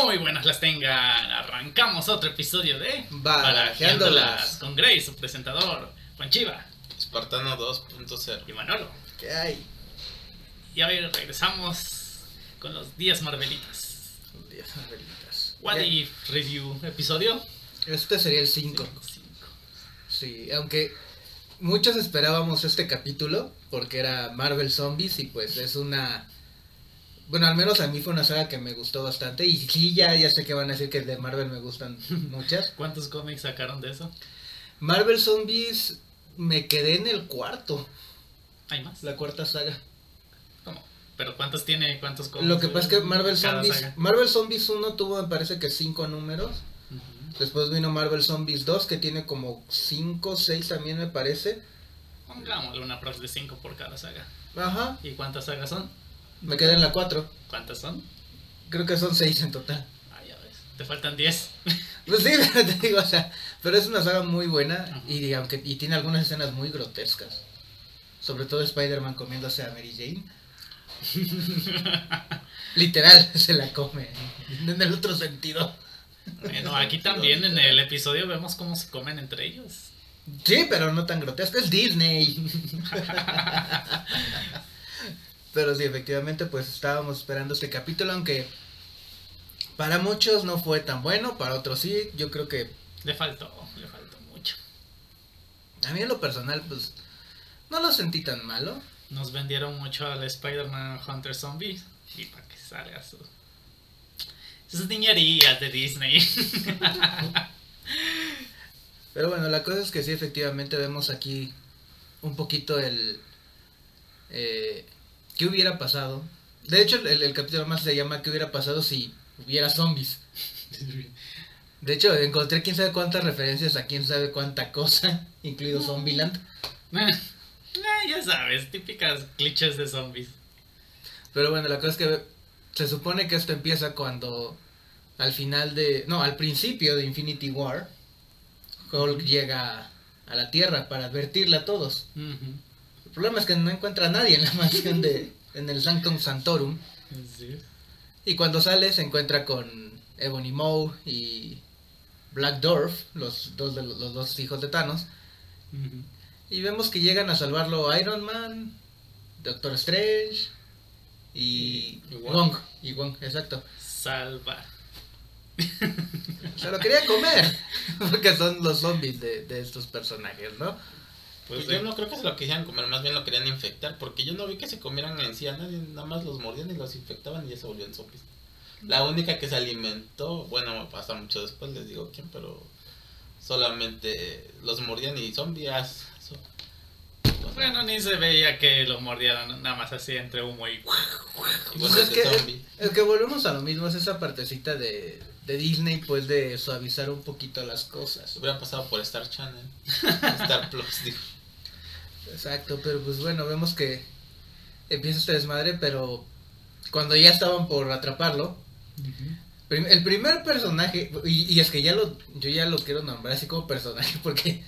Muy buenas las tengan. Arrancamos otro episodio de Barajeándolas. con Grey, su presentador, Juan Chiva Espartano 2.0. y Manolo. ¿Qué hay? Y hoy regresamos con los 10 Marvelitas. Diez Marvelitas. What if review episodio Este sería el 5. Cinco. Sí, aunque muchos esperábamos este capítulo porque era Marvel Zombies y pues es una... Bueno, al menos a mí fue una saga que me gustó bastante y sí, ya, ya sé que van a decir que de Marvel me gustan muchas. ¿Cuántos cómics sacaron de eso? Marvel Zombies me quedé en el cuarto, ¿Hay más? la cuarta saga. ¿Cómo? ¿Pero cuántos tiene? ¿Cuántos cómics? Lo que pasa es que Marvel Zombies, saga? Marvel Zombies 1 tuvo me parece que 5 números. Después vino Marvel Zombies 2 que tiene como 5, 6 también me parece. Pongámosle una prox de 5 por cada saga. Ajá, ¿Y cuántas sagas son? Me quedé en la 4. ¿Cuántas son? Creo que son 6 en total. Ah, ya ves. Te faltan 10. Pues sí, pero te digo, o sea, pero es una saga muy buena Ajá. y aunque y tiene algunas escenas muy grotescas. Sobre todo Spider-Man comiéndose a Mary Jane. Literal, se la come. En el otro sentido. Bueno, aquí también en el episodio vemos cómo se comen entre ellos. Sí, pero no tan grotesco, es Disney. Pero sí, efectivamente, pues estábamos esperando este capítulo, aunque para muchos no fue tan bueno, para otros sí, yo creo que Le faltó, le faltó mucho. a mí en lo personal, pues no lo sentí tan malo. Nos vendieron mucho al Spider-Man Hunter Zombie y para que salga su... sus niñerías de Disney. Pero bueno, la cosa es que sí, efectivamente vemos aquí un poquito el... Eh, ¿Qué hubiera pasado? De hecho, el, el capítulo más se llama ¿Qué hubiera pasado si hubiera zombies? De hecho, encontré quién sabe cuántas referencias a quién sabe cuánta cosa, incluido Zombieland. Eh, ya sabes, típicas clichés de zombies. Pero bueno, la cosa es que se supone que esto empieza cuando al final de... No, al principio de Infinity War, Hulk llega a la Tierra para advertirle a todos. El problema es que no encuentra a nadie en la mansión de... en el Sanctum Santorum. Sí. Y cuando sale se encuentra con Ebony Maw y Black Dwarf, los dos, de los, los dos hijos de Thanos. Y vemos que llegan a salvarlo Iron Man, Doctor Strange y, Y Wong. Wong. Y Wong, exacto. Salvar. Se lo quería comer. Porque son los zombies de, de estos personajes, ¿no? Pues Pues yo no creo que se lo quisieran comer, más bien lo querían infectar, porque yo no vi que se comieran en sí a nadie, nada más los mordían y los infectaban y ya se volvían zombies. La única que se alimentó, bueno, pasa mucho después, les digo quién, pero solamente los mordían y zombies. so- Bueno, ni se veía que lo mordieran nada más así entre humo y... Pues bueno, es, que, es que volvemos a lo mismo, es esa partecita de, de Disney, pues de suavizar un poquito las cosas. Hubiera pasado por Star Channel, Star Plus, digo. Exacto, pero pues bueno, vemos que empieza este desmadre, pero cuando ya estaban por atraparlo, prim- el primer personaje, y, y es que ya lo, yo ya lo quiero nombrar así como personaje porque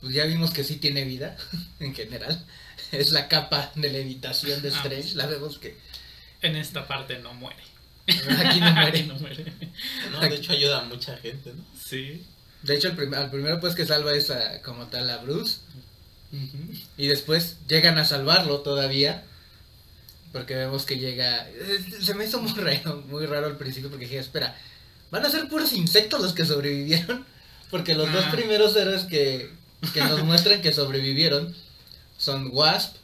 pues ya vimos que sí tiene vida en general, es la capa de levitación de Ah. Strange, la vemos que En esta parte no muere. aquí no muere. no muere. No, de hecho ayuda a mucha gente, ¿no? Sí. De hecho, el prim- al primero pues que salva es a, como tal a Bruce. Y después llegan a salvarlo todavía. Porque vemos que llega. eh, Se me hizo muy raro, muy raro al principio porque dije, espera, ¿van a ser puros insectos los que sobrevivieron? Porque los dos Ah. primeros héroes que, que nos muestran que sobrevivieron son Wasp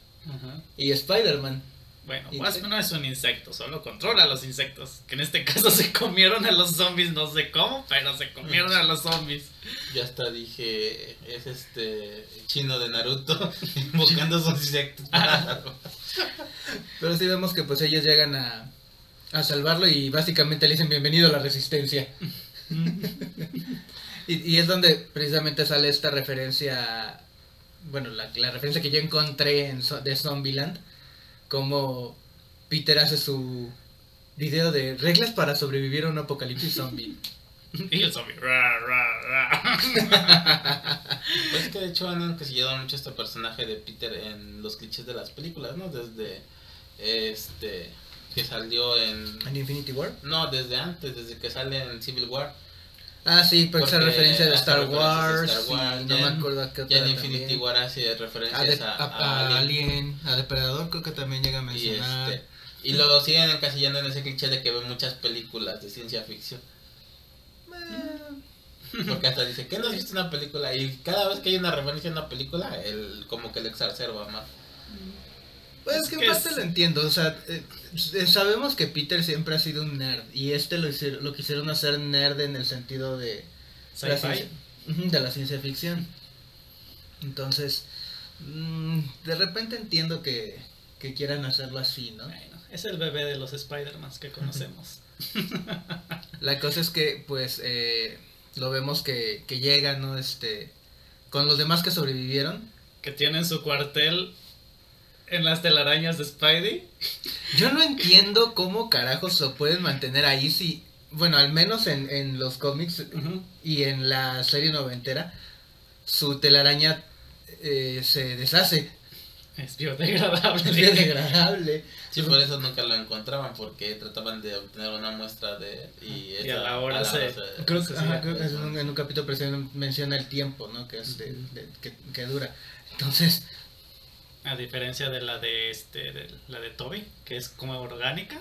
y Spider-Man. Bueno, Y- Wasp no es un insecto, solo controla a los insectos. Que en este caso se comieron a los zombies, no sé cómo, pero se comieron a los zombies. Yo hasta dije, es este chino de Naruto invocando sus insectos. Pero sí vemos que pues ellos llegan a, a salvarlo y básicamente le dicen bienvenido a la resistencia. y, y es donde precisamente sale esta referencia, bueno, la, la referencia que yo encontré en, de Zombieland, como Peter hace su video de reglas para sobrevivir a un apocalipsis zombie. Y el zombie. ra, ra, ra. Pues que de hecho han encasillado mucho este personaje de Peter en los clichés de las películas, ¿no? Desde este que salió en... ¿En Infinity War? No, desde antes, desde que sale en Civil War. Ah, sí, porque esa Porque referencia de hace Star Wars. Star Wars, no me acuerdo a qué otra Ya en Infinity también. War hace referencias de- a, a- a a Alien. A Depredador creo que también llega a Y, mencionar. este, y lo siguen encasillando en ese cliché de que ve muchas películas de ciencia ficción. Porque hasta dice, ¿qué no has visto una película? Y cada vez que hay una referencia a una película, él como que le exacerba más. Pues Es que en es- parte lo entiendo, o sea, eh, eh, sabemos que Peter siempre ha sido un nerd y este lo, hicieron, lo quisieron hacer nerd en el sentido de la, ciencia, de la ciencia ficción. Entonces, mm, de repente entiendo que, que quieran hacerlo así, ¿no? Bueno, es el bebé de los Spider-Man que conocemos. La cosa es que, pues, eh, lo vemos que, que llega, ¿no? Este, con los demás que sobrevivieron. que tienen su cuartel en las telarañas de Spidey. Yo no entiendo cómo carajos lo pueden mantener ahí si, bueno, al menos en, en los cómics y en la serie noventera, su telaraña eh, se deshace, Es biodegradable. es biodegradable. Sí, por eso nunca lo encontraban, porque trataban de obtener una muestra de... Y, Y a la hora se- Creo que, sí, ajá, sí. creo que es un- en un capítulo menciona el tiempo, ¿no? Que es de, de- que, que dura. Entonces, A diferencia de la de este, de la de Toby, que es como orgánica.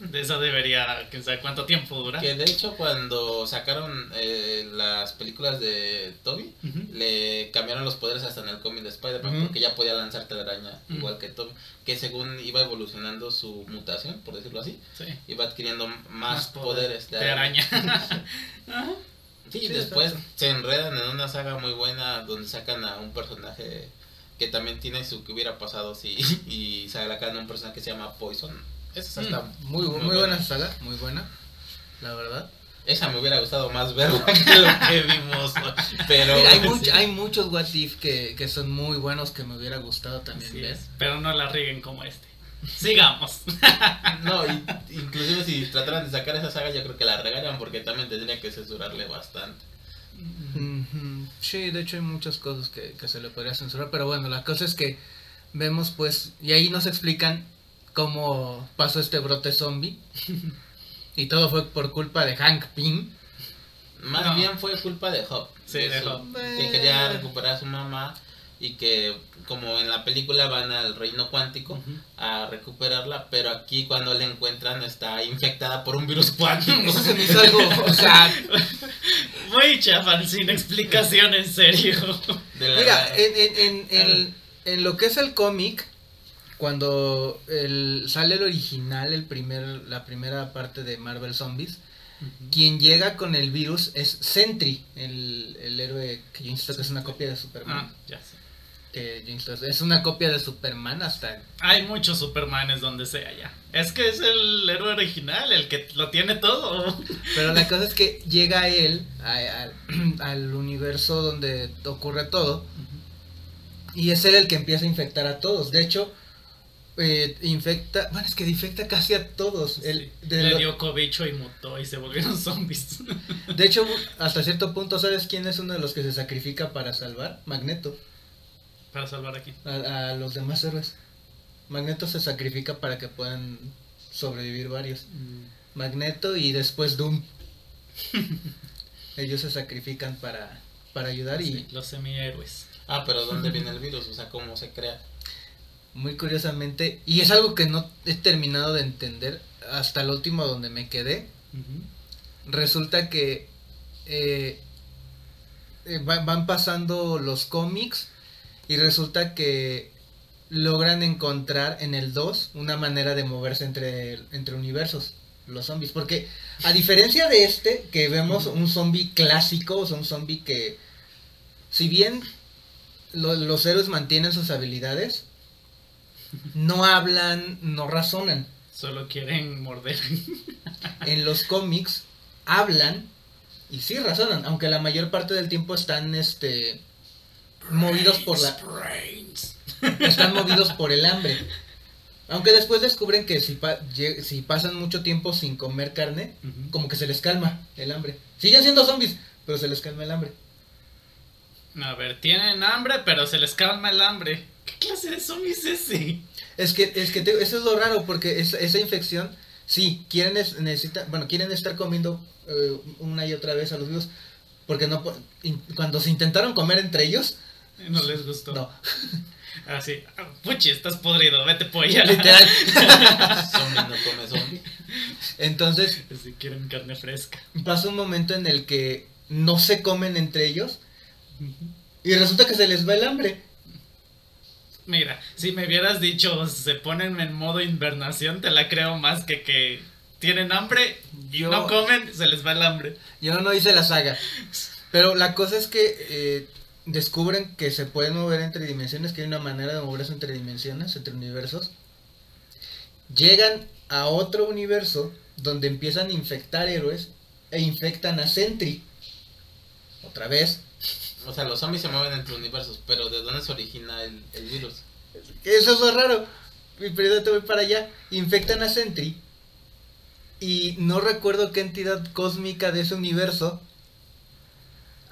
De esa debería, quién sabe cuánto tiempo dura. Que de hecho cuando sacaron eh, las películas de Toby, le cambiaron los poderes hasta en el cómic de Spider-Man porque ya podía lanzar telaraña igual que Toby, que según iba evolucionando su mutación, por decirlo así, Sí. iba adquiriendo más, Más poderes de araña. Sí, y Sí, después se enredan en una saga muy buena donde sacan a un personaje que también tiene su que hubiera pasado si y sacan a un personaje que se llama Poison. Esa, está muy, bu- muy buena saga, muy buena, la verdad. esa me hubiera gustado más verla que lo que vimos, pero Mira, hay, much- hay muchos What If que, que son muy buenos que me hubiera gustado también ver. es, pero no la rieguen como este. Sigamos. no, y- inclusive si trataran de sacar esa saga yo creo que la regalan porque también tendría que censurarle bastante. Ujú. Sí, de hecho hay muchas cosas que, que se le podría censurar, pero bueno, la cosa es que vemos pues, y ahí nos explican cómo pasó este brote zombie. y todo fue por culpa de Hank Pym. Más No. bien fue culpa de Hop. Sí, de su- Hop. Que quería recuperar a su mamá y que como en la película van al reino cuántico a recuperarla, pero aquí cuando la encuentran está infectada por un virus cuántico. Eso se me hizo algo, o sea, Muy chafan, sin explicación, en serio. De la- Mira, en, en, en, en- en lo que es el cómic, cuando el, sale el original, el primer, la primera parte de Marvel Zombies, quien llega con el virus es Sentry, el, el héroe que yo insisto que es una copia de Superman. Ah, ya sé. Insisto, es una copia de Superman hasta... Hay muchos Supermanes donde sea ya. Es que es el héroe original, el que lo tiene todo. Pero la cosa es que llega él a- a- al universo donde ocurre todo y es él el que empieza a infectar a todos. De hecho, eh, infecta, bueno, es que infecta casi a todos. El- de, Le lo- dio cobicho y mutó y se volvieron zombies. de hecho, hasta cierto punto, ¿sabes quién es uno de los que se sacrifica para salvar? Magneto, Para salvar aquí. a, a los demás héroes. Magneto se sacrifica para que puedan sobrevivir varios. Magneto y después Doom. Ellos se sacrifican para, para ayudar y los semihéroes. Ah, pero ¿dónde viene el virus? O sea, ¿cómo se crea? muy curiosamente, y es algo que no he terminado de entender hasta el último donde me quedé, resulta que eh, eh, va- van pasando los cómics y resulta que logran encontrar en el 2 una manera de moverse entre, entre universos, los zombies. Porque a diferencia de este, que vemos un zombie clásico, o sea, un zombie que, si bien lo- los héroes mantienen sus habilidades, no hablan, no razonan. Solo quieren morder. En los cómics hablan y sí razonan, aunque la mayor parte del tiempo están este movidos por la están movidos por el hambre. Aunque después descubren que si, pa- lle- si pasan mucho tiempo sin comer carne, como que se les calma el hambre. Siguen siendo zombies, pero se les calma el hambre. A ver, tienen hambre, pero se les calma el hambre. ¿Qué clase de zombie es ese? Es que, es que te- eso es lo raro, porque esa, esa infección, sí, quieren, es- bueno, quieren estar comiendo eh, una y otra vez a los vivos, porque no, cuando se intentaron comer entre ellos, No les gustó. no, Así, ah, puchi, estás podrido, vete polla. literal. Zombie no come zombie. Entonces, Si quieren carne fresca. pasa un momento en el que no se comen entre ellos, y resulta que se les va el hambre. Mira, si me hubieras dicho se ponen en modo invernación, te la creo más que que tienen hambre Yo- no comen, se les va el hambre. Yo no hice la saga. Pero la cosa es que eh, descubren que se pueden mover entre dimensiones, que hay una manera de moverse entre dimensiones, entre universos. Llegan a otro universo donde empiezan a infectar héroes e infectan a Sentry. Otra vez. O sea, los zombies se mueven entre universos, pero ¿de dónde se origina el, el virus? Eso es lo raro. Mi periodo te voy para allá. Infectan a Sentry. Y no recuerdo qué entidad cósmica de ese universo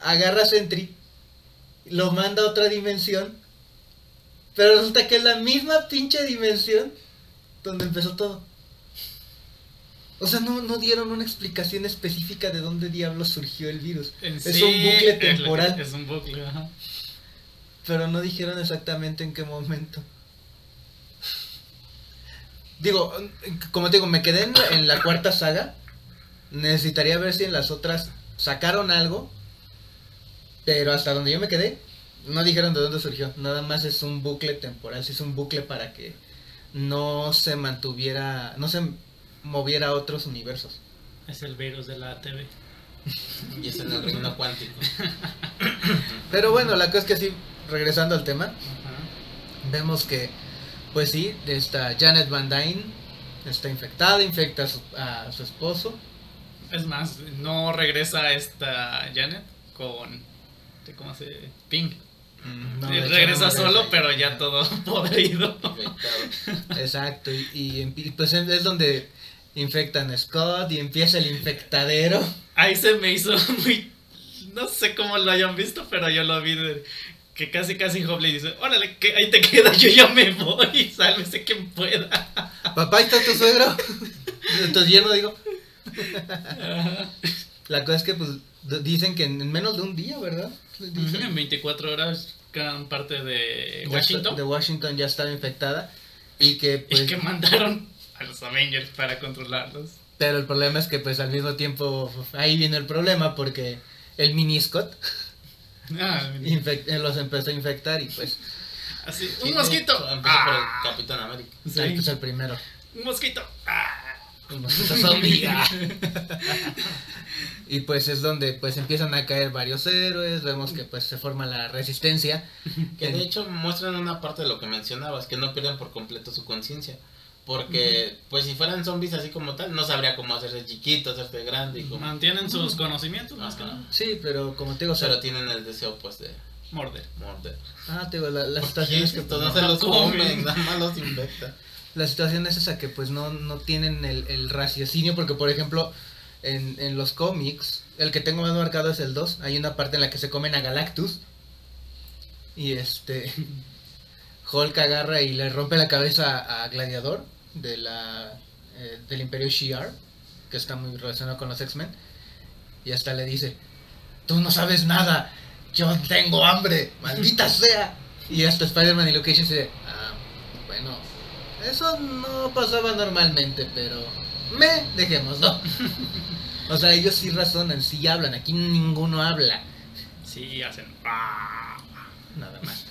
agarra a Sentry, lo manda a otra dimensión. Pero resulta que es la misma pinche dimensión donde empezó todo. O sea, no, no dieron una explicación específica de dónde diablos surgió el virus. En es sí, un bucle temporal. Es un bucle, ajá. Pero no dijeron exactamente en qué momento. Digo, como te digo, me quedé en la, en la cuarta saga. Necesitaría ver si en las otras sacaron algo. Pero hasta donde yo me quedé, no dijeron de dónde surgió. Nada más es un bucle temporal. Sí, es un bucle para que no se mantuviera, no se moviera a otros universos. Es el virus de la TV. Y es el reino cuántico. Pero bueno, la cosa es que sí, regresando al tema, vemos que, pues sí, esta Janet Van Dyne está infectada, infecta a su, a su esposo. Es más, no regresa esta Janet con. ¿Cómo se.? Ping. No, Y de hecho, regresa no solo, pero ya todo podrido. Infectado. Exacto, y, pues es donde infectan a Scott y empieza el infectadero. Ahí se me hizo muy. No sé cómo lo hayan visto, pero yo lo vi de- que casi casi Hobley dice, órale, que ahí te quedas, yo ya me voy, sálvese quien pueda. Papá, ¿ahí está tu suegro? Entonces yerno digo. La cosa es que pues dicen que en en menos de un día, ¿verdad? Dicen. En 24 horas, gran parte de Washington. está- de Washington ya estaba infectada y que pues y que mandaron a los Avengers para controlarlos. pero el problema es que pues al mismo tiempo ahí viene el problema porque el mini Scott Ah, eh, los empezó a infectar y pues así, Sí, un mosquito. Empezó por el Ah, Capitán América. sí, ahí, pues, el primero. un mosquito. Ah. Un mosquito zombie. y pues es donde pues empiezan a caer varios héroes, vemos que pues se forma la resistencia. Que de hecho muestran una parte de lo que mencionabas, que no pierden por completo su conciencia. Porque, pues si fueran zombies así como tal, no sabría cómo hacerse chiquito, hacerse grande y como... Mantienen sus conocimientos más que nada. Sí, pero como te digo, o sea, Pero tienen el deseo pues de Morder. morder. ah, te digo, la, la ¿Por situación qué? es que pues, no se los comen. comen, nada más los infecta. la situación es esa que pues no, no tienen el, el raciocinio porque por ejemplo en, en los cómics el que tengo más marcado es el 2 hay una parte en la que se comen a Galactus. Y este Hulk agarra y le rompe la cabeza a Gladiador de la eh, del Imperio Shi'ar que está muy relacionado con los X-Men. Y hasta le dice tú no sabes nada. Yo tengo hambre. Maldita sea y hasta Spider-Man y Luke Cage dice ah, bueno eso no pasaba normalmente, pero me dejémoslo. o sea, ellos sí razonan, sí hablan, aquí ninguno habla. Sí, hacen. ah. Nada más.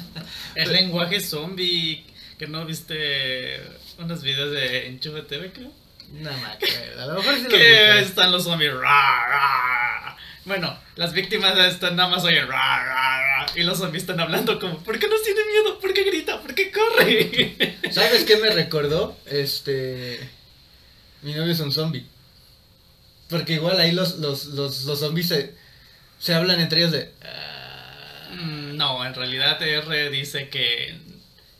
El lenguaje zombie. Que no viste unos videos de Enchufe TV, creo. Nada más. que A lo mejor sí lo Que están los zombies. ra, ra. Bueno, las víctimas están nada más oyen. ra, ra, y los zombies están hablando como: ¿Por qué no tiene miedo? ¿Por qué grita? ¿Por qué corre? ¿Sabes qué me recordó? Este. Mi novio es un zombie. Porque igual ahí los, los, los, los zombies se, se hablan entre ellos de. Mm, no, en realidad R dice que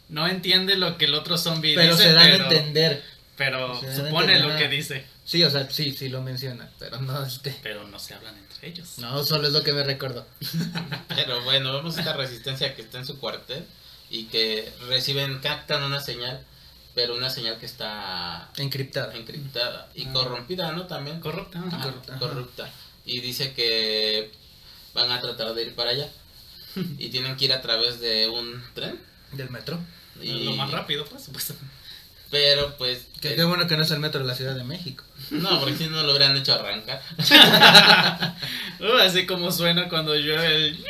no entiende lo que el otro zombie pero dice. se dan pero, a entender. pero dan supone entender, lo que dice. Sí, o sea, sí, sí lo menciona. Pero no, este. Pero no se hablan entre ellos. No, solo es lo que me recordó. Pero bueno, vemos esta resistencia que está en su cuartel. y que reciben, captan una señal, pero una señal que está Encriptada. encriptada y Ah. corrompida, ¿no? También. Corrupta. Ajá, corrupta, corrupta. Y dice que van a tratar de ir para allá y tienen que ir a través de un tren. Del metro. Y, Lo más rápido, pues, supuestamente. Pero pues... Que eh, qué bueno que no es el metro de la Ciudad de México. no, porque si no lo hubieran hecho arrancar. Uh, así como suena cuando llueve el...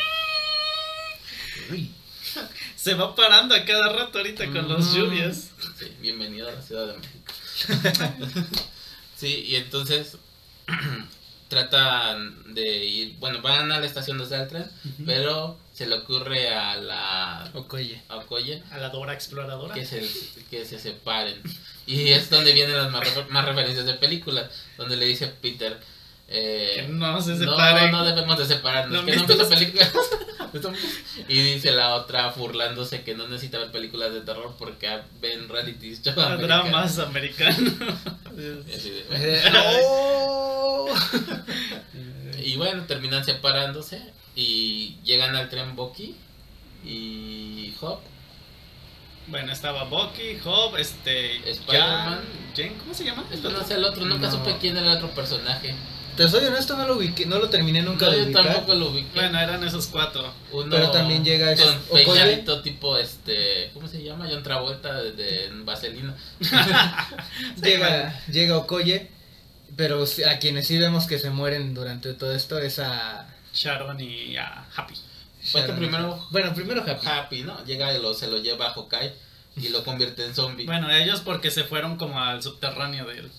Se va parando a cada rato ahorita con las Mm. lluvias. Sí, bienvenido a la Ciudad de México. sí, y entonces tratan de ir, bueno, van a la estación el tren, pero se le ocurre a la Okoye. a Okoye A la Dora Exploradora. que se, que se separen. Y es donde vienen las más, más referencias de películas, donde le dice Peter, eh, no se no, separen. no debemos de separarnos, ¿No que no visto películas. y dice la otra burlándose que no necesita ver películas de terror porque ven reality show A americanos. dramas americanos. Y bueno, terminan separándose y llegan al tren Bucky y Hop. Bueno, estaba Bucky, Hope, este. Spider-Man. ¿cómo se llama? Esto no es el otro, nunca No. supe quién era el otro personaje. Te soy honesto, no lo ubiqué, no lo terminé nunca No, de yo ubicar. tampoco lo ubiqué. Bueno, eran esos cuatro. Uno Pero también llega ese- con peinadito tipo este, ¿cómo se llama? John Travolta de, de Vaselina. Llega, llega Okoye, pero a quienes sí vemos que se mueren durante todo esto es a... Sharon y a Happy. Sharon. primero Bueno, primero Happy. Happy, ¿no? Llega y lo, se lo lleva a Hawkeye y lo convierte en zombie. Bueno, ellos porque se fueron como al subterráneo de él.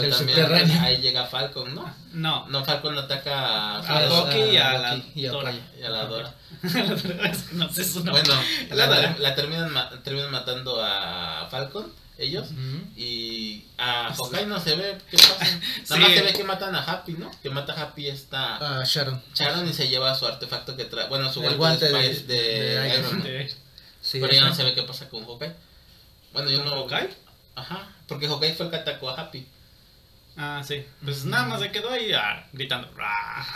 Pero también ahí llega Falcon, ¿no? No. No, Falcon ataca a, A y a la Bucky y a Dora. Okoye. y a la Dora. Es que no sé su nombre. Bueno, La la, Dora. la terminan, ma- terminan matando a Falcon, ellos. Y a Hawkeye no se ve qué pasa. Nada más se ve que matan a Happy, ¿no? Que mata a Happy esta Sharon. Sharon y se lleva su artefacto que trae. Bueno, su El guante, de, de- Iron Man. De- Sí, Pero ya no se ve qué pasa con Hawkeye. Bueno, yo ¿Con no. Hawkeye? Ajá, porque Hawkeye fue el que atacó a Happy. Ah, sí. Pues nada más se quedó ahí ah, gritando. "Ra".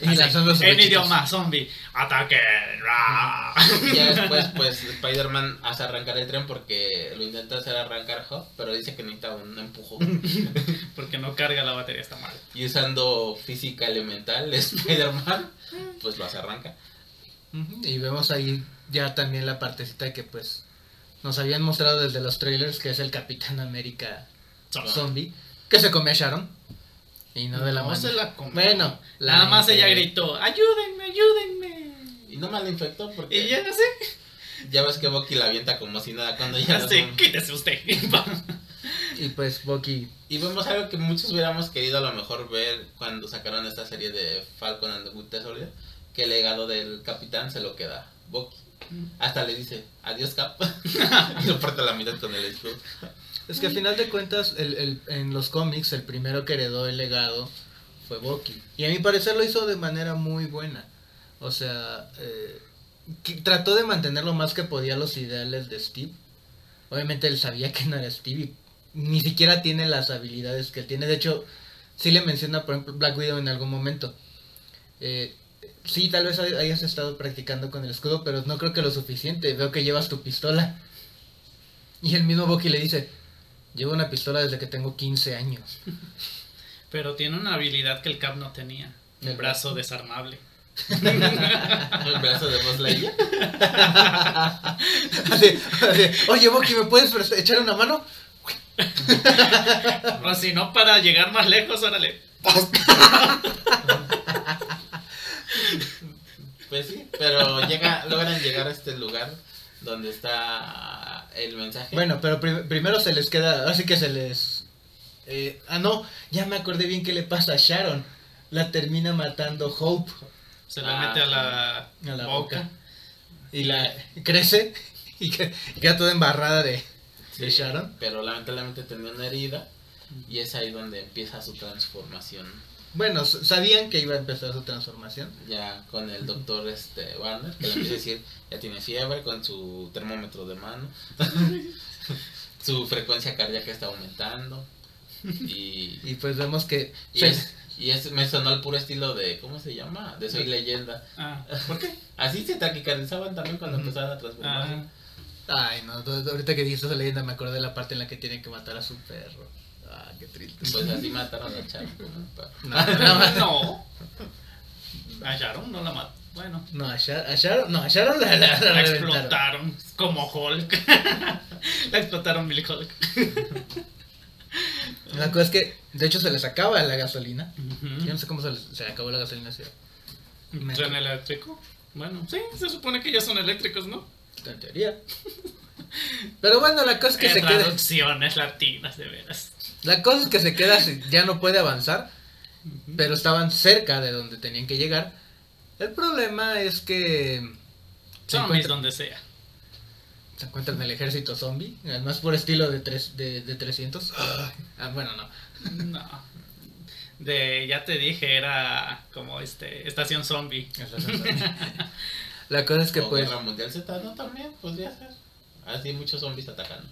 Y lanzando sus en idioma zombie. ¡Ataque! ra". Y ya después, pues, Spider-Man hace arrancar el tren porque lo intenta hacer arrancar Hawk, pero dice que necesita un empujón. Porque no carga la batería, está mal. Y usando física elemental, Spider-Man, pues lo hace arrancar. Ujú, Y vemos ahí ya también la partecita que pues nos habían mostrado desde los trailers, que es el Capitán América Zombie. zombie, que se come a Sharon. Y no de la No mano. se la comió. Bueno, la Nada más ella infectó. gritó: ¡Ayúdenme, ayúdenme! Y no mal infectó porque Y ya no sé. ya ves que Bucky la avienta como si nada cuando ya Así, son- quítese usted. Y pues Bucky Y vemos algo que muchos hubiéramos querido a lo mejor ver cuando sacaron esta serie de Falcon and the Winter Soldier, que el legado del capitán se lo queda Bucky. Hasta le dice, adiós Cap. y lo parte a la mitad con el escudo. Es que al final de cuentas, el, el- en los cómics, el primero que heredó el legado fue Bucky. Y a mi parecer lo hizo de manera muy buena. O sea, eh, trató de mantener lo más que podía los ideales de Steve. Obviamente él sabía que no era Steve y ni siquiera tiene las habilidades que él tiene. De hecho, sí le menciona, por ejemplo, Black Widow en algún momento. Eh, sí, tal vez hay- hayas estado practicando con el escudo, pero no creo que lo suficiente. Veo que llevas tu pistola. Y el mismo Bucky le dice, llevo una pistola desde que tengo 15 años. Pero tiene una habilidad que el Cap no tenía: un El brazo desarmable. El brazo de Buzz Lightyear. Así, así, Oye, Bucky, ¿me puedes echar una mano? O si no, para llegar más lejos, órale. Pues sí, pero llega, logran llegar a este lugar donde está el mensaje. Bueno, pero prim- primero se les queda, así que se les... eh, ah, no, ya me acordé bien qué le pasa a Sharon. La termina matando Hope Se le Ah, mete a la, a la boca. boca. Y la crece y, que- y queda toda embarrada de, de Sharon. Pero lamentablemente tenía una herida y es ahí donde empieza su transformación. Bueno, sabían que iba a empezar su transformación. Ya con el doctor este Warner, que le empieza a decir, ya tiene fiebre con su termómetro de mano. su frecuencia cardíaca está aumentando. Y, Y pues vemos que... y, se- es- Y es, me sonó al puro estilo de, ¿cómo se llama? De Soy Leyenda. Ah, ¿Por qué? Así se taquicarizaban también cuando empezaban a transformarse. ah, Ay, no, ahorita que dijiste esa leyenda me acordé de la parte en la que tienen que matar a su perro. Ah, qué triste. Pues así mataron a perro. No, no. A Sharon no la mató. Bueno, no, a Sharon, Sharon, no, a Sharon la, la, la explotaron como Hulk. la explotaron Billy Hulk. La cosa es que, de hecho, se les acaba la gasolina. Yo no sé cómo se les se acabó la gasolina así. ¿Tren eléctrico? Bueno, sí, se supone que ya son eléctricos, ¿no? En teoría. Pero bueno, la cosa es que se queda. traducciones latinas, de veras. La cosa es que se queda, ya no puede avanzar, pero estaban cerca de donde tenían que llegar. El problema es que se, Zombies encuentra- donde sea. se encuentran el ejército zombie, además por estilo de, tres, de, de 300. Ah, bueno, no. No. De, ya te dije, era como este, estación zombie. La cosa es que O pues... Guerra Mundial Z, ¿no? También podría ser. Así muchos zombies atacando.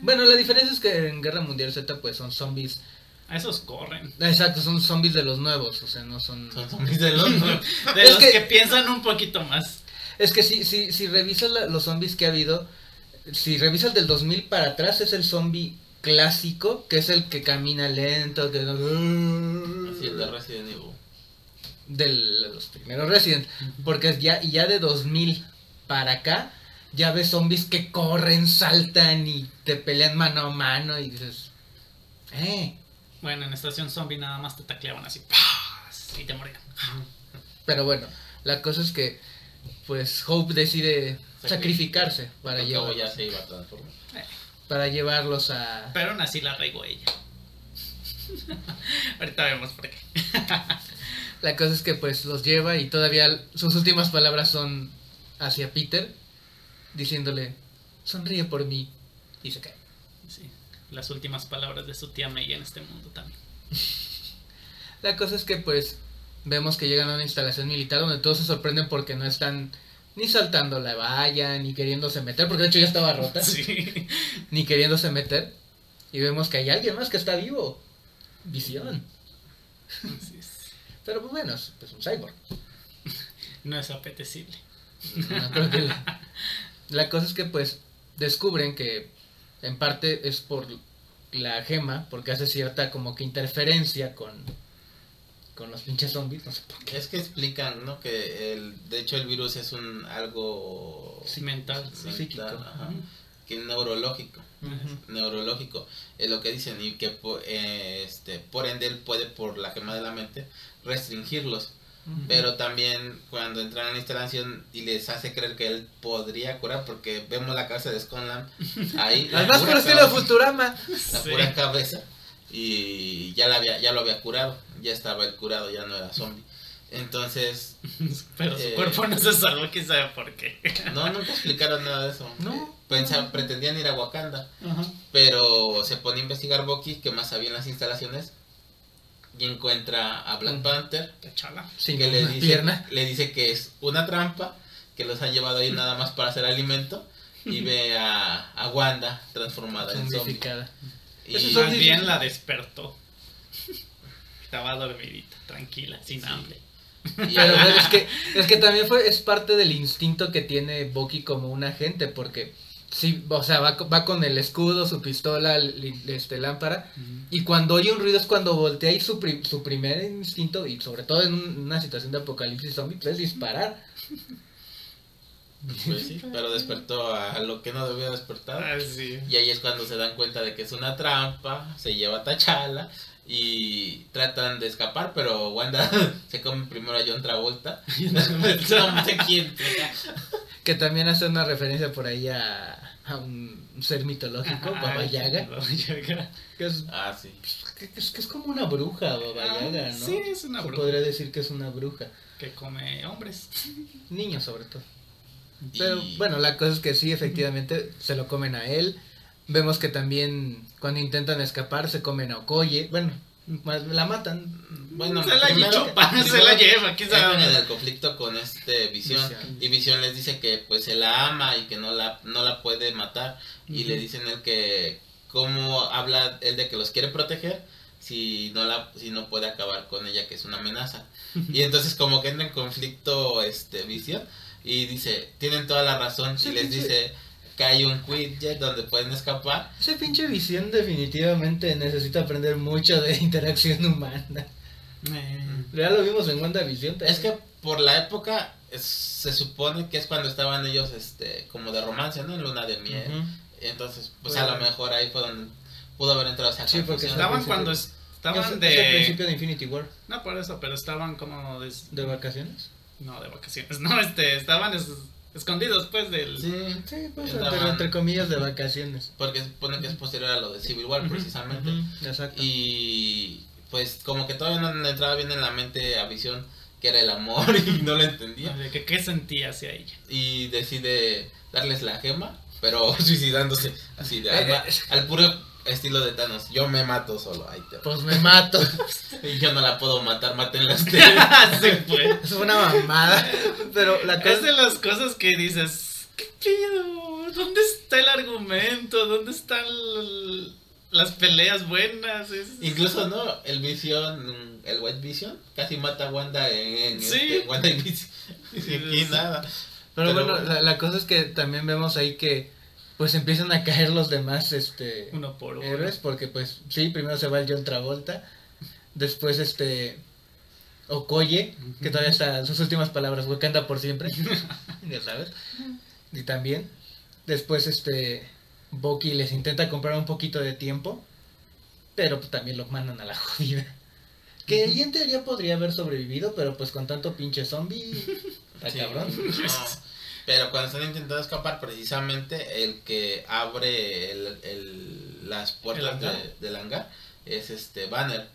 Bueno, la diferencia es que en Guerra Mundial Z pues son zombies... A esos corren. Exacto, son zombies de los nuevos, o sea, no son... Son zombies de los De Es los que- que... piensan un poquito más. Es que si, si, si revisas la- los zombies que ha habido, si revisas del 2000 para atrás es el zombie clásico, que es el que camina lento, que... Así el de Resident Evil. de los primeros Resident, porque ya, ya de 2000 para acá, ya ves zombies que corren, saltan y te pelean mano a mano y dices, eh, Bueno, en estación zombie nada más te tacleaban así. Y te morían. pero bueno, la cosa es que pues Hope decide Sacri- sacrificarse para, Al cabo llevar, ya se iba a transformar. para llevarlos a... Pero aún así la arraigó ella. Ahorita vemos por qué. La cosa es que pues los lleva y todavía sus últimas palabras son hacia Peter, diciéndole, sonríe por mí, y se cae. Sí. Las últimas palabras de su tía May en este mundo también. La cosa es que pues vemos que llegan a una instalación militar donde todos se sorprenden porque no están ni saltando la valla, ni queriéndose meter, porque de hecho ya estaba rota, Sí. ni queriéndose meter. Y vemos que hay alguien más que está vivo. Visión. Pero pues bueno, es pues, un cyborg. No es apetecible. No creo que la, la cosa es que pues descubren que en parte es por la gema, porque hace cierta como que interferencia con, con los pinches zombies, no sé por qué. Es que explican, ¿no? Que el, de hecho el virus es un algo Sí, mental. mental, psíquico. ajá, Ujú. que es neurológico, neurológico, es lo que dicen y que eh, este por ende él puede por la gema de la mente restringirlos, pero también cuando entran a la instalación y les hace creer que él podría curar porque vemos la cabeza de Sconlan ahí, Además por estilo Futurama. la Sí. pura cabeza y ya la había ya lo había curado, ya estaba el curado, ya no era zombie. Entonces, Pero su Eh. cuerpo no se salvó, quién sabe por qué. no nunca explicaron nada de eso. No. Eh, pensa- pretendían ir a Wakanda, pero se pone a investigar Bucky, que más sabía en las instalaciones, y encuentra a Black Mm. Panther, Cachala. Sin que le dice, pierna. le dice que es una trampa, que los han llevado ahí nada más para hacer alimento, y ve a, a Wanda transformada en zombie. Y, bien la despertó. Estaba dormidita, tranquila, sin Sí. hambre. Pero es que, es que también fue, es parte del instinto que tiene Bucky como un agente, porque sí, o sea, va, va con el escudo, su pistola, li- este, lámpara, y cuando oye un ruido es cuando voltea y su, pri- su primer instinto, y sobre todo en un- una situación de apocalipsis zombie, pues, es disparar. pues sí, pero despertó a lo que no debía despertar. Ah, sí. Y ahí es cuando se dan cuenta de que es una trampa, se lleva a T'Challa y tratan de escapar, pero Wanda se come primero a John Travolta. no sé quién. Que también hace una referencia por ahí a, a un ser mitológico, Baba Yaga, Baba Yaga. que es, Ah, sí. que es, que es como una bruja, Baba Ah, Yaga, ¿no? Sí, es una Se bruja podría decir que es una bruja. que come hombres. Niños sobre todo. Y- Pero bueno, la cosa es que sí, efectivamente, se lo comen a él. Vemos que también cuando intentan escapar se comen a Okoye. Bueno, la matan. Bueno, se la primero- chupa, se la lleva, quién entran en sabe. el conflicto con este Visión, Visión. y Visión les dice que pues se la ama y que no la no la puede matar y le dicen él que cómo habla él de que los quiere proteger si no la si no puede acabar con ella que es una amenaza y entonces como que entra en conflicto este visión y dice tienen toda la razón Sí, y les dice que hay un widget donde pueden escapar Ese pinche visión definitivamente necesita aprender mucho de interacción humana. Eh, Ya lo vimos en WandaVision. es que por la época es- se supone que es cuando estaban ellos este como de romance no en luna de miel Ujú. entonces pues a lo Bueno. mejor ahí fue donde pudo haber entrado esa Sí, porque estaban cuando Es- estaban es el de... principio de Infinity War. No por eso, pero estaban como... des- ¿De vacaciones? No, de vacaciones. No, este, estaban es- escondidos pues del... sí Sí, pues Estaban- pero entre comillas de vacaciones. porque se supone que es posterior a lo de Civil War precisamente Ujú, Exacto. Y pues como que todavía no le entraba bien en la mente a Visión que era el amor y no lo entendía. de que qué sentía hacia ella. Y decide darles la gema, pero suicidándose así de Eh, al, al puro estilo de Thanos. Yo me mato solo, ahí te. Pues me mato. Y yo no la puedo matar, matenla ustedes. Se fue. es una mamada. Pero la Es cosa de las cosas que dices, ¿qué pido? ¿Dónde está el argumento? ¿Dónde están l- las peleas buenas? Es- Incluso no, el Visión, el White Vision, casi mata a Wanda en, en Sí. este, Wanda y Vision. Y aquí nada. Pero, Pero- bueno, la, la cosa es que también vemos ahí que pues empiezan a caer los demás este Uno por uno. héroes porque pues sí, primero se va el John Travolta, después este Okoye, que todavía está sus últimas palabras, Wakanda por siempre. ya sabes. Y también después este Bucky les intenta comprar un poquito de tiempo, pero pues, también lo mandan a la jodida. Que ahí en teoría podría haber sobrevivido, pero pues con tanto pinche zombie, está Sí, cabrón. no. Pero cuando están intentando escapar, precisamente el que abre el, el- las puertas ¿El hangar? de- del hangar es este Banner.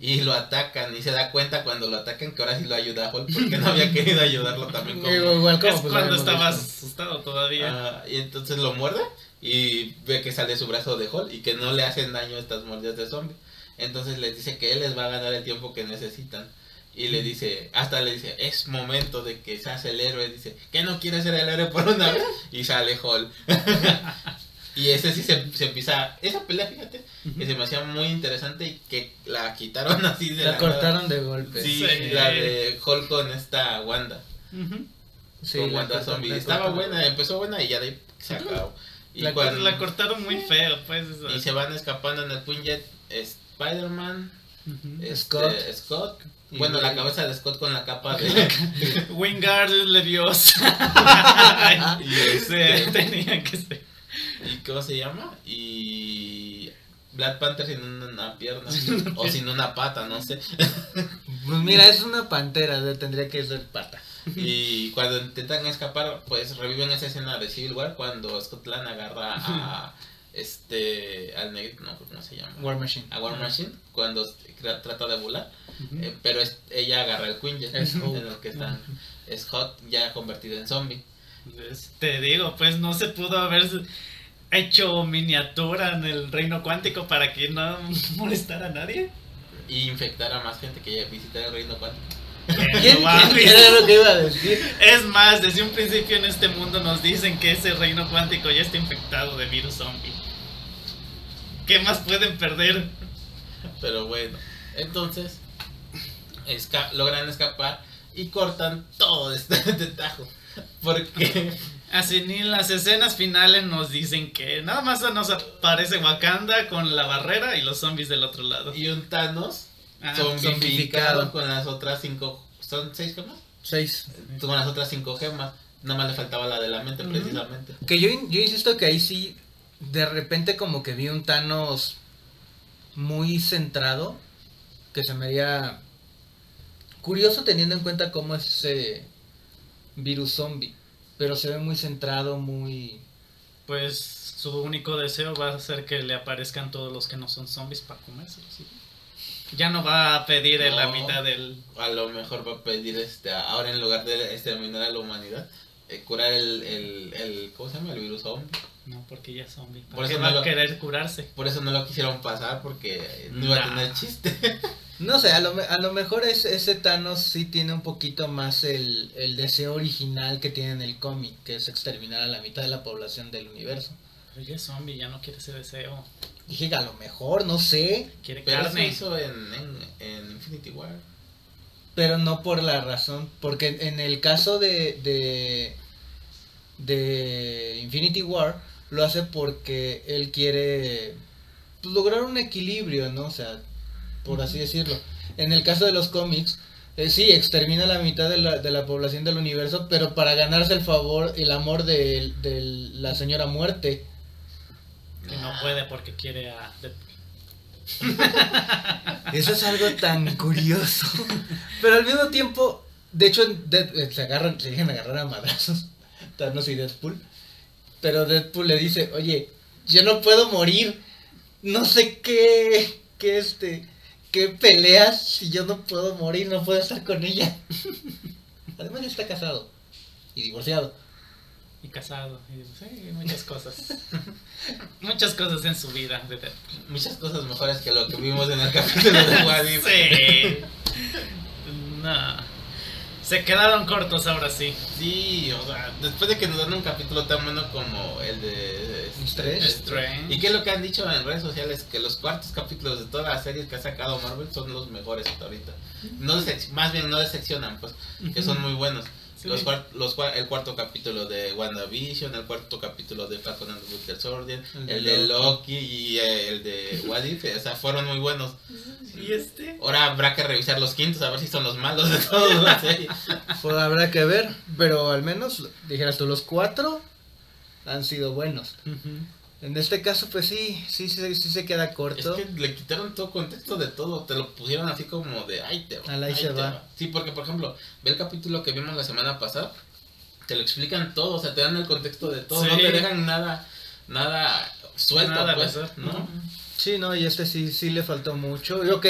Y lo atacan y se da cuenta cuando lo atacan que ahora sí lo ayuda a Hulk porque no había querido ayudarlo también como... Igual como Es pues, cuando estabas visto. asustado todavía. Ah, y entonces lo muerde y ve que sale su brazo de Hulk y que no le hacen daño estas mordidas de zombie. Entonces les dice que él les va a ganar el tiempo que necesitan. Y le dice, hasta le dice, es momento de que seas el héroe. Dice, que no quiere ser el héroe por una vez. Y sale Hulk. y ese sí se, se empieza, esa pelea, fíjate, que se me hacía muy interesante y que la quitaron así de La la, cortaron de golpe. Sí, Sí. la de Hulk con esta Wanda. Sí, con Wanda Zombie. Estaba buena, empezó buena y ya de ahí se acabó. Y, La- cuando- La cortaron muy feo, pues. y se van escapando en el Quinjet Spider-Man, este, Scott. Scott. Y- Bueno, la cabeza de Scott con la capa de. Wingard Leviosa. y, este, tenía que ser. ¿Y cómo se llama? Y. Black Panther sin una pierna. o sin una pata, no sé. Pues mira, es una pantera, tendría que ser pata. Y cuando intentan escapar, pues reviven esa escena de Civil War cuando Scott Lang agarra a. Este. Al negro, no, ¿cómo se llama? War Machine. A War Machine cuando tra- trata de volar. Ujú. Eh, pero es- ella agarra el Quinjet Es en el que están. Es Hot ya convertido en zombie. Pues, Te digo, pues no se pudo haber hecho miniatura en el reino cuántico para que no molestara a nadie. Y infectar a más gente que visita el reino cuántico. ¿Quién, quién era lo que iba a decir? Es más, desde un principio en este mundo nos dicen que ese reino cuántico ya está infectado de virus zombie. ¿Qué más pueden perder? Pero bueno, entonces esca- logran escapar y cortan todo este tajo. Porque Así ni en las escenas finales nos dicen que nada más nos aparece Wakanda con la barrera y los zombies del otro lado. y un Thanos Ah, zombificado zombificado. con las otras cinco. ¿Son seis gemas? Seis. Con las otras cinco gemas. Nada más le faltaba la de la mente, precisamente. Que yo, yo insisto que ahí sí, de repente como que vi un Thanos muy centrado, que se me haría curioso teniendo en cuenta cómo es ese virus zombie. Pero se ve muy centrado, muy... Pues su único deseo va a ser que le aparezcan todos los que no son zombies para comérselos. ¿sí? Ya no va a pedir en la No. mitad del... A lo mejor va a pedir este ahora en lugar de exterminar a la humanidad, eh, curar el, el, el. ¿Cómo se llama? El virus zombie. No, porque ya es zombie. Por ¿Por eso no va a lo- querer curarse? Por eso no lo quisieron pasar porque no iba a Nah. tener chiste. No sé, a lo, a lo mejor es, ese Thanos sí tiene un poquito más el, el deseo original que tiene en el cómic, que es exterminar a la mitad de la población del universo. Pero ya es zombie, ya no quiere ese deseo. dije que a lo mejor, no sé, Quiere Pero eso carne. hizo en, en, en Infinity War. pero no por la razón, porque en el caso de, de, de Infinity War, lo hace porque él quiere pues, lograr un equilibrio, ¿no? O sea, por así decirlo. En el caso de los cómics, eh, sí, extermina la mitad de la, de la población del universo, pero para ganarse el favor, el amor de, de la señora muerte. Que no puede porque quiere a Deadpool. Eso es algo tan curioso. Pero al mismo tiempo, de hecho, Dead- eh, se agarran, se dejan agarrar a madrazos. Thanos y Deadpool. Pero Deadpool le dice, oye, yo no puedo morir. No sé qué, qué este, qué peleas si yo no puedo morir, no puedo estar con ella. Además está casado y divorciado. Y casado. Y sí, muchas cosas. muchas cosas en su vida. Muchas cosas mejores que lo que vimos en el capítulo de. Sí. no. Se quedaron cortos ahora sí. Sí, o sea, después de que nos dan un capítulo tan bueno como el de Strange. Strange. ¿Y qué es lo que han dicho en redes sociales? Que los cuartos capítulos de todas las series que ha sacado Marvel son los mejores hasta ahorita. No más bien no decepcionan, pues, que son muy buenos. Sí. Los cuar- los cua- el cuarto capítulo de WandaVision, el cuarto capítulo de Falcon and the Winter Soldier, El el, de Loki y eh, el de What If, o sea, fueron muy buenos. ¿Y este? Ahora habrá que revisar los quintos a ver si son los malos de serie. Pues habrá que ver, pero al menos, dijeras tú, los cuatro han sido buenos. En este caso, pues sí, sí, sí, sí se queda Es corto. que le quitaron todo contexto de todo, te lo pusieron así como de ahí te va. Al ahí se te va. Sí, porque por ejemplo, ve el capítulo que vimos la semana pasada, te lo explican todo, o sea, te dan el contexto de todo, Sí. no te dejan nada, nada suelto, Nada, pues. ¿no? Sí, no, y este sí, sí le faltó mucho. Y ok,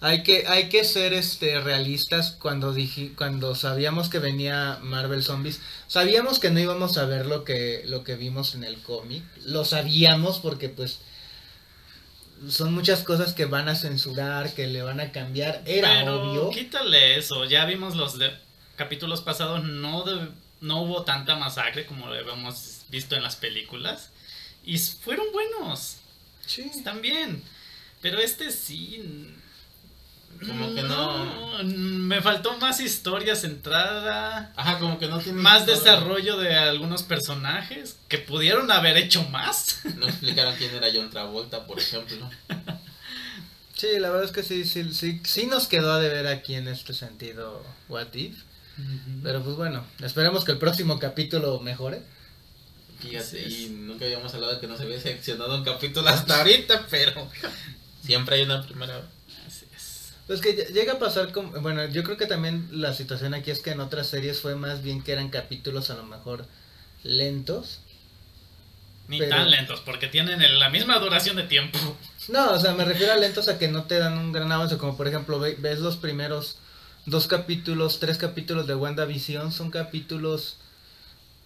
hay que, hay que ser este realistas cuando dije, cuando sabíamos que venía Marvel Zombies, sabíamos que no íbamos a ver lo que, lo que vimos en el cómic. Lo sabíamos porque pues son muchas cosas que van a censurar, que le van a cambiar. Era Pero obvio. quítale eso. Ya vimos los de capítulos pasados. No, de- no hubo tanta masacre como lo habíamos visto en las películas. Y fueron buenos. Sí. Están bien. Pero este sí. Como que no. Me faltó más historia centrada. Ajá, como que no tiene Más historia. desarrollo de algunos personajes que pudieron haber hecho más. No explicaron quién era John Travolta, por ejemplo. Sí, la verdad es que sí, sí, sí, sí nos quedó a deber aquí en este sentido What If. Pero pues bueno, esperemos que el próximo capítulo mejore. Fíjate, y nunca habíamos hablado de que no se había seleccionado un capítulo hasta ahorita, pero siempre hay una primera. Pues que ll- llega a pasar como, bueno, yo creo que también la situación aquí es que en otras series fue más bien que eran capítulos a lo mejor lentos. Ni Pero- tan lentos, porque tienen el- la misma duración de tiempo. No, o sea, me refiero a lentos a que no te dan un gran avance, como por ejemplo, ve- ves los primeros dos capítulos, tres capítulos de WandaVision, son capítulos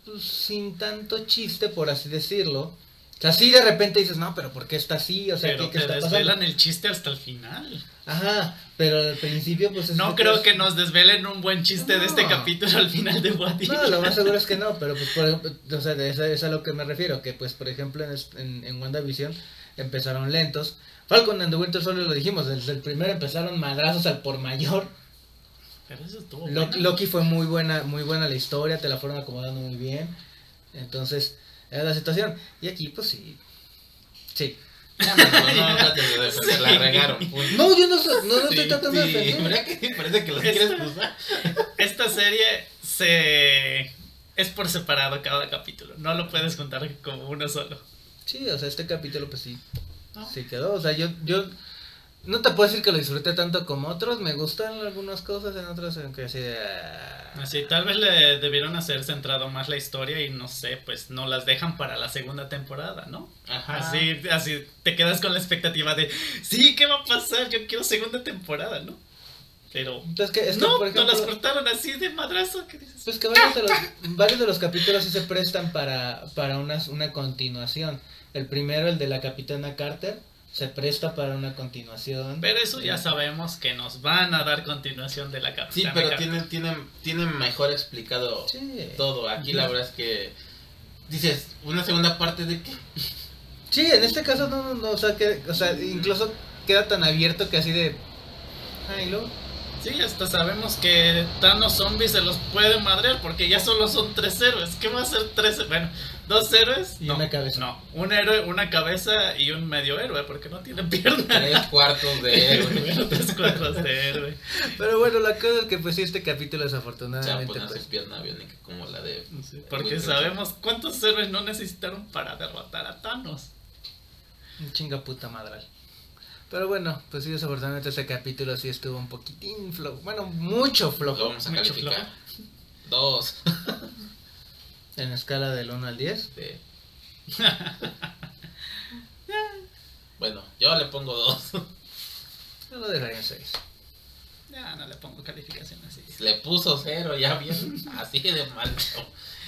pues, sin tanto chiste, por así decirlo. O sea, sí de repente dices, no, pero ¿por qué está así? O sea, pero ¿qué, qué te está desvelan pasando? el chiste hasta el final. Ajá, pero al principio pues... es No creo que nos desvelen un buen chiste de este capítulo al final de What. No, lo más seguro es que no, pero pues por ejemplo, o sea, eso es a lo que me refiero, que pues por ejemplo en, en, en WandaVision empezaron lentos. Falcon and the Winter Soldier lo dijimos, desde el primero empezaron madrazos al por mayor. Pero eso estuvo Lo- bueno. Loki fue muy buena, muy buena la historia, te la fueron acomodando muy bien. Entonces, era la situación. Y aquí pues sí. Sí. No, no, defender, la regaron. No, yo no, no, no Sí, estoy tratando sí, de defender. ¿verdad que parece que los quieres juzgar. Esta serie se... Es por separado cada capítulo. No lo puedes contar como uno solo. Sí, o sea, este capítulo pues sí, ¿no? sí quedó. O sea, yo, yo no te puedo decir que lo disfruté tanto como otros. Me gustan algunas cosas, en otras en que así de... ah. Así, tal vez le debieron hacer centrado más la historia y no sé, pues no las dejan para la segunda temporada, ¿no? Ajá. Así, así te quedas con la expectativa de, sí, ¿qué va a pasar? Yo quiero segunda temporada, ¿no? Pero Entonces, que, no, por ejemplo, no las cortaron así de madrazo. ¿qué dices? Pues que varios de los, varios de los capítulos sí se prestan para, para una, una continuación. El primero, el de la Capitana Carter, se presta para una continuación. Pero eso ya sabemos que nos van a dar continuación de la Sí, Capitana pero Carter. tienen, tienen, tienen mejor explicado Sí. todo. Aquí la verdad es que dices, una segunda parte de qué. Sí, en este caso no, no, no, o sea, que, o sea, incluso queda tan abierto que así de... Ay, luego... Sí, hasta sabemos que Thanos zombies se los puede madrear porque ya solo son tres héroes. ¿Qué va a ser tres? Bueno, dos héroes Y no, una cabeza. No, un héroe, una cabeza y un medio héroe porque no tiene piernas. Tres cuartos de héroe. Tres cuadros de héroe. Pero bueno, la cosa es que pues sí, este capítulo O sea, desafortunadamente ponerse pues... pierna biónica como la de. Sí, porque Winter sabemos cuántos héroes no necesitaron para derrotar a Thanos. Un chinga puta madral. Pero bueno, pues sí, desafortunadamente este capítulo sí estuvo un poquitín flojo. Bueno, mucho Lo flojo. vamos a Mucho calificar. Dos. En escala del 1 al 10. Sí. bueno, yo le pongo dos. Yo lo dejaría en 6. Ya no le pongo calificación así. Le puso cero, ya bien. Así de mal.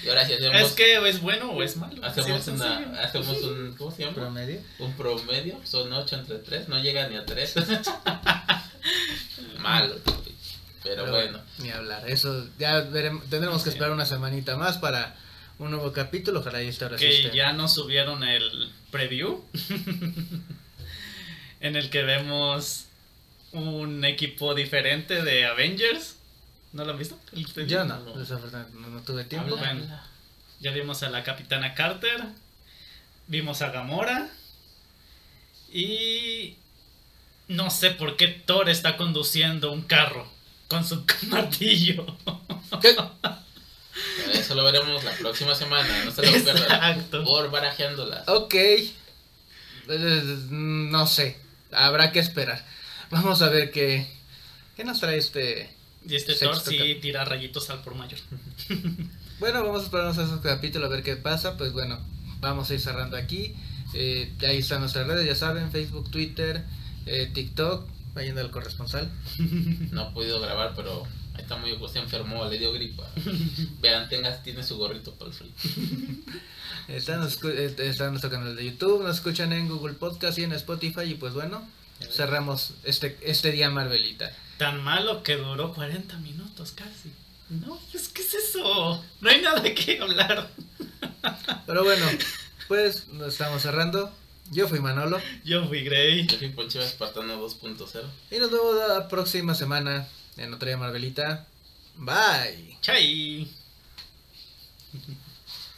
Y ahora sí hacemos. Es que es bueno o es malo. Hacemos una, hacemos un, ¿cómo se llama? Promedio. Un promedio, son 8 entre 3, no llega ni a 3. Malo, pero bueno. Ni hablar. Eso ya veremos. Tendremos que esperar una semanita más para un nuevo capítulo. Ojalá y sí que ya nos subieron el preview en el que vemos un equipo diferente de Avengers. ¿No lo han visto? Yo no, No. desafortunadamente no, no tuve tiempo. Habla, bueno. habla. Ya vimos a la Capitana Carter, vimos a Gamora y no sé por qué Thor está conduciendo un carro con su martillo. ¿Qué? Eso lo veremos la próxima semana, no se lo pierdan. Exacto. Por barajeándolas. Ok. No sé. Habrá que esperar. Vamos a ver qué, qué nos trae este. Y este Sexto Thor sí tira rayitos al por mayor. Bueno, vamos a esperarnos a ese capítulo a ver qué pasa. Pues bueno, vamos a ir cerrando aquí. Eh, ahí están nuestras redes, ya saben: Facebook, Twitter, eh, TikTok. Vayan al corresponsal. No ha podido grabar, pero está muy se enfermó, le dio gripa. Vean, tengas, tiene su gorrito para el frío. Está, está en nuestro canal de YouTube. Nos escuchan en Google Podcast y en Spotify. Y pues bueno, cerramos este, este día Marvelita. Tan malo que duró 40 minutos casi. No, pues ¿qué es eso? No hay nada que hablar. Pero bueno, pues nos estamos cerrando. Yo fui Manolo. Yo fui Grey. Yo fui Ponchiva Espartano 2.0. Y nos vemos la próxima semana en otra día Marvelita. Bye. Chai.